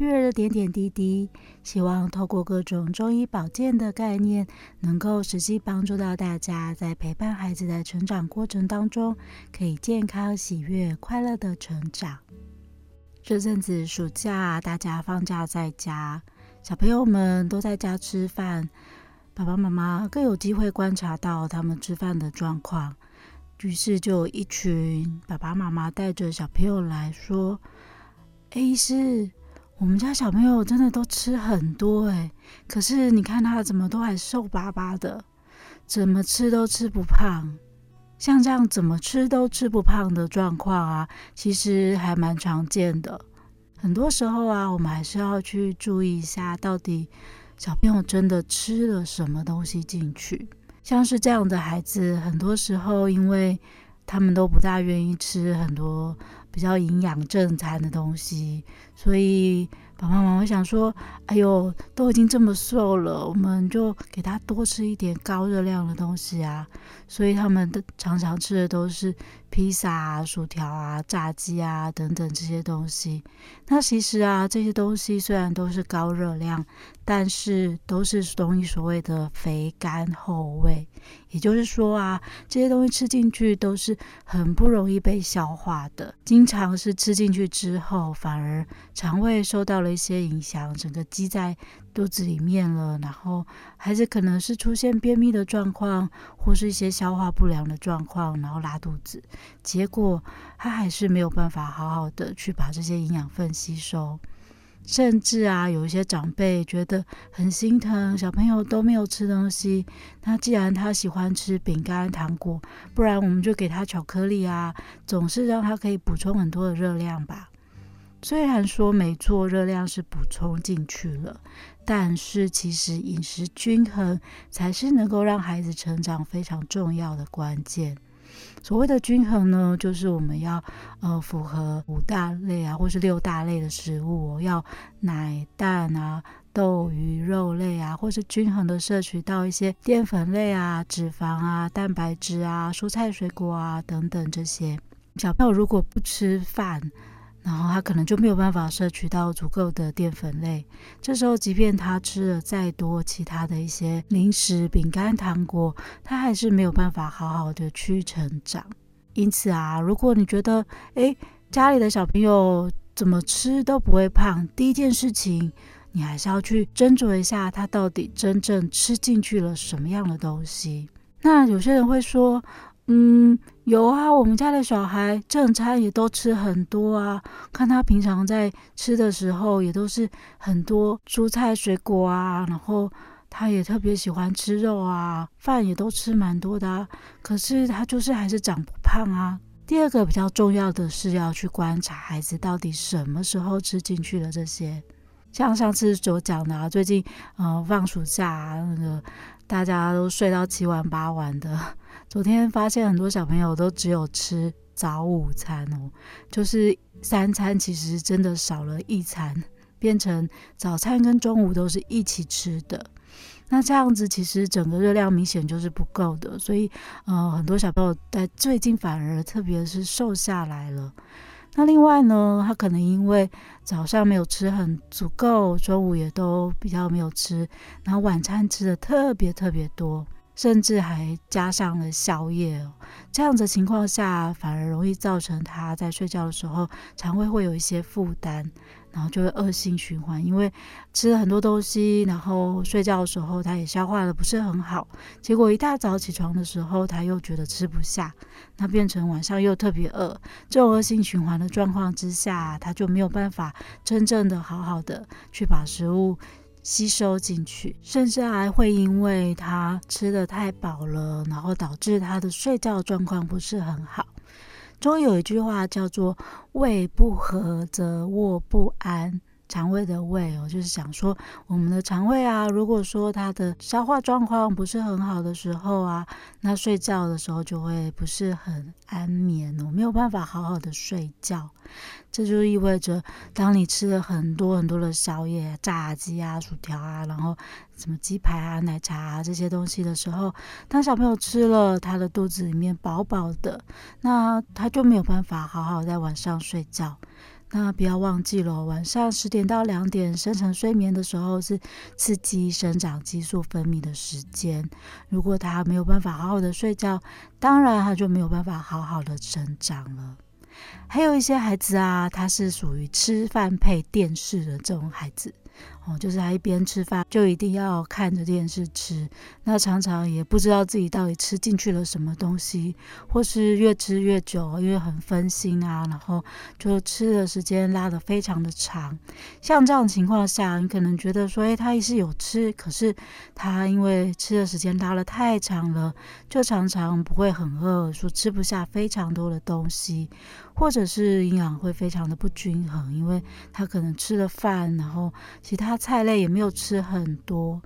育儿的点点滴滴，希望透过各种中医保健的概念，能够实际帮助到大家，在陪伴孩子的成长过程当中，可以健康、喜悦、快乐的成长。这阵子暑假，大家放假在家，小朋友们都在家吃饭。爸爸妈妈更有机会观察到他们吃饭的状况，于是就有一群爸爸妈妈带着小朋友来说：“哎，医师，我们家小朋友真的都吃很多哎，可是你看他怎么都还瘦巴巴的，怎么吃都吃不胖。像这样怎么吃都吃不胖的状况啊，其实还蛮常见的。很多时候啊，我们还是要去注意一下，到底。”小朋友真的吃了什么东西进去？像是这样的孩子，很多时候因为他们都不大愿意吃很多比较营养正餐的东西，所以。爸爸妈妈会想说：“哎呦，都已经这么瘦了，我们就给他多吃一点高热量的东西啊。”所以他们的常常吃的都是披萨啊、薯条啊、炸鸡啊等等这些东西。那其实啊，这些东西虽然都是高热量，但是都是中医所谓的肥甘厚味。也就是说啊，这些东西吃进去都是很不容易被消化的，经常是吃进去之后，反而肠胃受到了。一些影响，整个积在肚子里面了，然后孩子可能是出现便秘的状况，或是一些消化不良的状况，然后拉肚子，结果他还是没有办法好好的去把这些营养分吸收，甚至啊，有一些长辈觉得很心疼，小朋友都没有吃东西，那既然他喜欢吃饼干、糖果，不然我们就给他巧克力啊，总是让他可以补充很多的热量吧。虽然说没错，热量是补充进去了，但是其实饮食均衡才是能够让孩子成长非常重要的关键。所谓的均衡呢，就是我们要呃符合五大类啊，或是六大类的食物，要奶、蛋啊、豆、鱼、肉类啊，或是均衡的摄取到一些淀粉类啊、脂肪啊、蛋白质啊、蔬菜水果啊等等这些。小朋友如果不吃饭，然后他可能就没有办法摄取到足够的淀粉类，这时候即便他吃了再多其他的一些零食、饼干、糖果，他还是没有办法好好的去成长。因此啊，如果你觉得，诶，家里的小朋友怎么吃都不会胖，第一件事情，你还是要去斟酌一下，他到底真正吃进去了什么样的东西。那有些人会说，嗯，有啊，我们家的小孩正餐也都吃很多啊。看他平常在吃的时候，也都是很多蔬菜水果啊，然后他也特别喜欢吃肉啊，饭也都吃蛮多的啊。可是他就是还是长不胖啊。第二个比较重要的是要去观察孩子到底什么时候吃进去了这些。像上次所讲的啊，最近呃放暑假啊，那个大家都睡到七晚八晚的。昨天发现很多小朋友都只有吃早午餐哦，就是三餐其实真的少了一餐，变成早餐跟中午都是一起吃的。那这样子其实整个热量明显就是不够的，所以呃很多小朋友在最近反而特别是瘦下来了。那另外呢，他可能因为早上没有吃很足够，中午也都比较没有吃，然后晚餐吃的特别特别多。甚至还加上了宵夜哦，这样子情况下，反而容易造成他在睡觉的时候肠胃会有一些负担，然后就会恶性循环。因为吃了很多东西，然后睡觉的时候他也消化的不是很好，结果一大早起床的时候他又觉得吃不下，那变成晚上又特别饿。这种恶性循环的状况之下，他就没有办法真正的好好的去把食物。吸收进去，甚至还会因为他吃的太饱了，然后导致他的睡觉状况不是很好。中医有一句话叫做“胃不和则卧不安”，肠胃的胃哦，就是想说我们的肠胃啊，如果说它的消化状况不是很好的时候啊，那睡觉的时候就会不是很安眠哦，没有办法好好的睡觉。这就意味着，当你吃了很多很多的宵夜、炸鸡啊、薯条啊，然后什么鸡排啊、奶茶啊这些东西的时候，当小朋友吃了，他的肚子里面饱饱的，那他就没有办法好好在晚上睡觉。那不要忘记了，晚上十点到两点深层睡眠的时候是刺激生长激素分泌的时间。如果他没有办法好好的睡觉，当然他就没有办法好好的成长了。还有一些孩子啊，他是属于吃饭配电视的这种孩子。就是他一边吃饭就一定要看着电视吃，那常常也不知道自己到底吃进去了什么东西，或是越吃越久，因为很分心啊，然后就吃的时间拉得非常的长。像这样情况下，你可能觉得说，哎，他也是有吃，可是他因为吃的时间拉了太长了，就常常不会很饿，说吃不下非常多的东西，或者是营养会非常的不均衡，因为他可能吃了饭，然后。其他菜类也没有吃很多。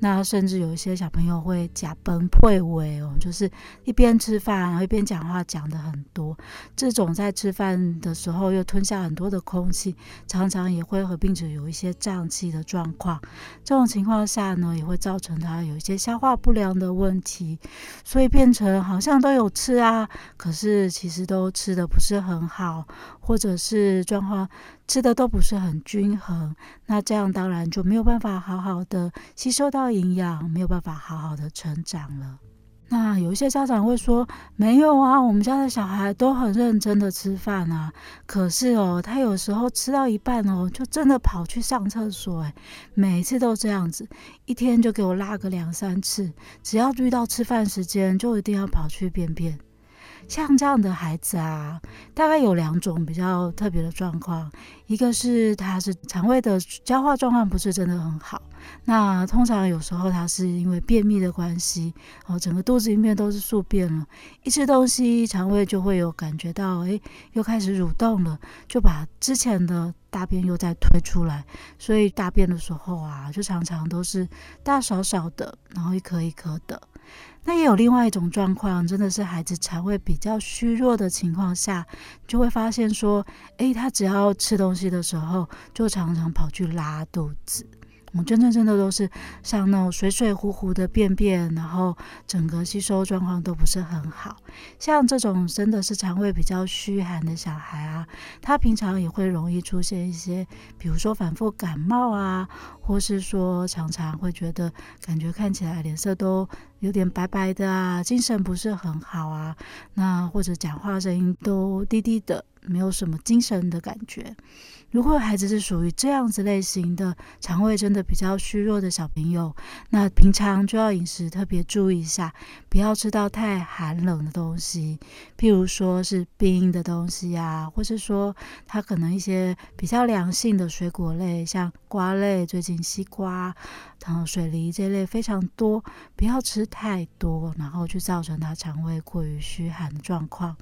那甚至有一些小朋友会假崩溃胃哦，就是一边吃饭然后一边讲话讲得很多，这种在吃饭的时候又吞下很多的空气，常常也会合并着有一些胀气的状况。这种情况下呢，也会造成他有一些消化不良的问题，所以变成好像都有吃啊，可是其实都吃得不是很好，或者是状况吃的都不是很均衡。那这样当然就没有办法好好的吸收到营养，没有办法好好的成长了。那有一些家长会说：“没有啊，我们家的小孩都很认真的吃饭啊。可是哦，他有时候吃到一半哦，就真的跑去上厕所。诶，每次都这样子，一天就给我拉个两三次，只要遇到吃饭时间，就一定要跑去便便。”像这样的孩子啊，大概有两种比较特别的状况，一个是他是肠胃的消化状况不是真的很好，那通常有时候他是因为便秘的关系，哦，整个肚子里面都是宿便了，一吃东西肠胃就会有感觉到，诶，又开始蠕动了，就把之前的大便又再推出来，所以大便的时候啊，就常常都是大少少的，然后一颗一颗的。那也有另外一种状况，真的是孩子肠胃比较虚弱的情况下，就会发现说，诶，他只要吃东西的时候，就常常跑去拉肚子。我真正真的都是像那种水水糊糊的便便，然后整个吸收状况都不是很好。像这种真的是肠胃比较虚寒的小孩啊，他平常也会容易出现一些，比如说反复感冒啊，或是说常常会觉得感觉看起来脸色都有点白白的啊，精神不是很好啊，那或者讲话声音都低低的。没有什么精神的感觉。如果孩子是属于这样子类型的，肠胃真的比较虚弱的小朋友，那平常就要饮食特别注意一下，不要吃到太寒冷的东西，譬如说是冰的东西啊，或是说他可能一些比较凉性的水果类，像瓜类，最近西瓜、然后水梨这类非常多，不要吃太多，然后去造成他肠胃过于虚寒的状况。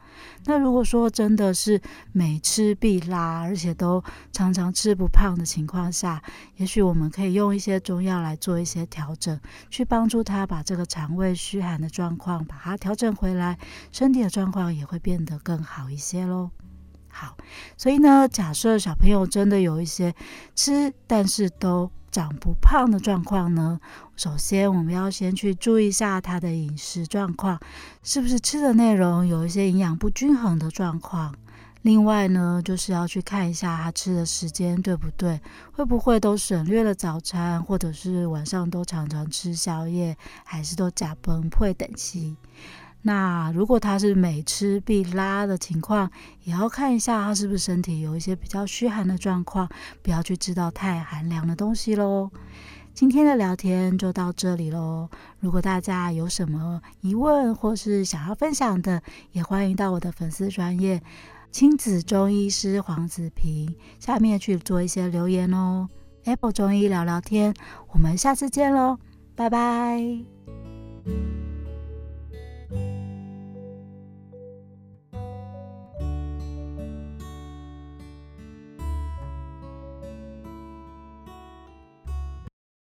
那如果说真的是每吃必拉，而且都常常吃不胖的情况下，也许我们可以用一些中药来做一些调整，去帮助他把这个肠胃虚寒的状况把它调整回来，身体的状况也会变得更好一些喽。好，所以呢，假设小朋友真的有一些吃但是都长不胖的状况呢，首先我们要先去注意一下他的饮食状况，是不是吃的内容有一些营养不均衡的状况。另外呢，就是要去看一下他吃的时间对不对，会不会都省略了早餐，或者是晚上都常常吃宵夜，还是都假崩溃等期。那如果他是每吃必拉的情况，也要看一下他是不是身体有一些比较虚寒的状况，不要去吃到太寒凉的东西喽。今天的聊天就到这里喽。如果大家有什么疑问或是想要分享的，也欢迎到我的粉丝专页。亲子中医师黄子平，下面去做一些留言哦。Apple 中医聊聊天，我们下次见喽，拜拜。